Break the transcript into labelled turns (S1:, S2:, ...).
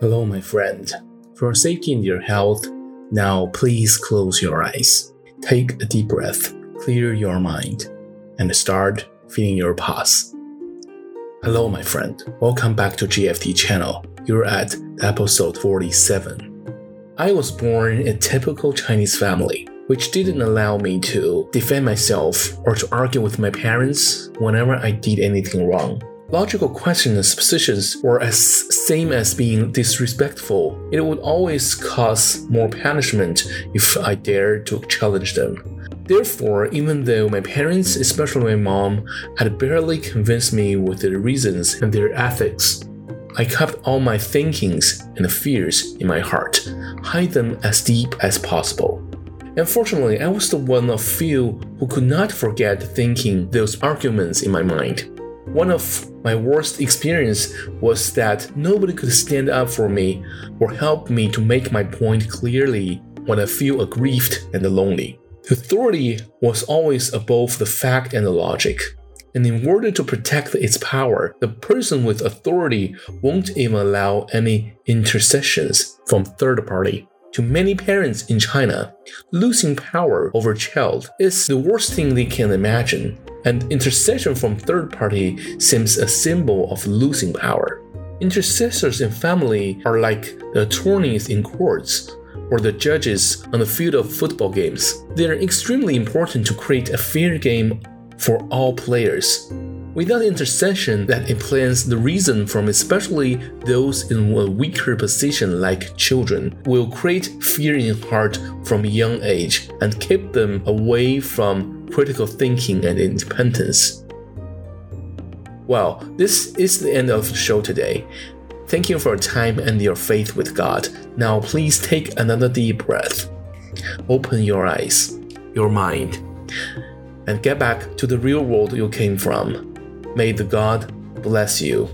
S1: Hello, my friend. For safety and your health, now please close your eyes. Take a deep breath, clear your mind, and start feeling your pulse. Hello, my friend. Welcome back to JFT channel. You're at episode 47. I was born in a typical Chinese family, which didn't allow me to defend myself or to argue with my parents whenever I did anything wrong. Logical questions and suppositions were as same as being disrespectful. It would always cause more punishment if I dared to challenge them. Therefore, even though my parents, especially my mom, had barely convinced me with their reasons and their ethics, I kept all my thinkings and fears in my heart, hide them as deep as possible. Unfortunately, I was the one of few who could not forget thinking those arguments in my mind. One of my worst experience was that nobody could stand up for me or help me to make my point clearly when I feel aggrieved and lonely. Authority was always above the fact and the logic. And in order to protect its power, the person with authority won't even allow any intercessions from third party. To many parents in China, losing power over child is the worst thing they can imagine and intercession from third party seems a symbol of losing power. Intercessors in family are like the attorneys in courts or the judges on the field of football games. They are extremely important to create a fair game for all players. Without intercession that implants the reason from especially those in a weaker position like children will create fear in heart from young age and keep them away from critical thinking and independence. Well, this is the end of the show today. Thank you for your time and your faith with God. Now please take another deep breath. Open your eyes, your mind, and get back to the real world you came from. May the God bless you.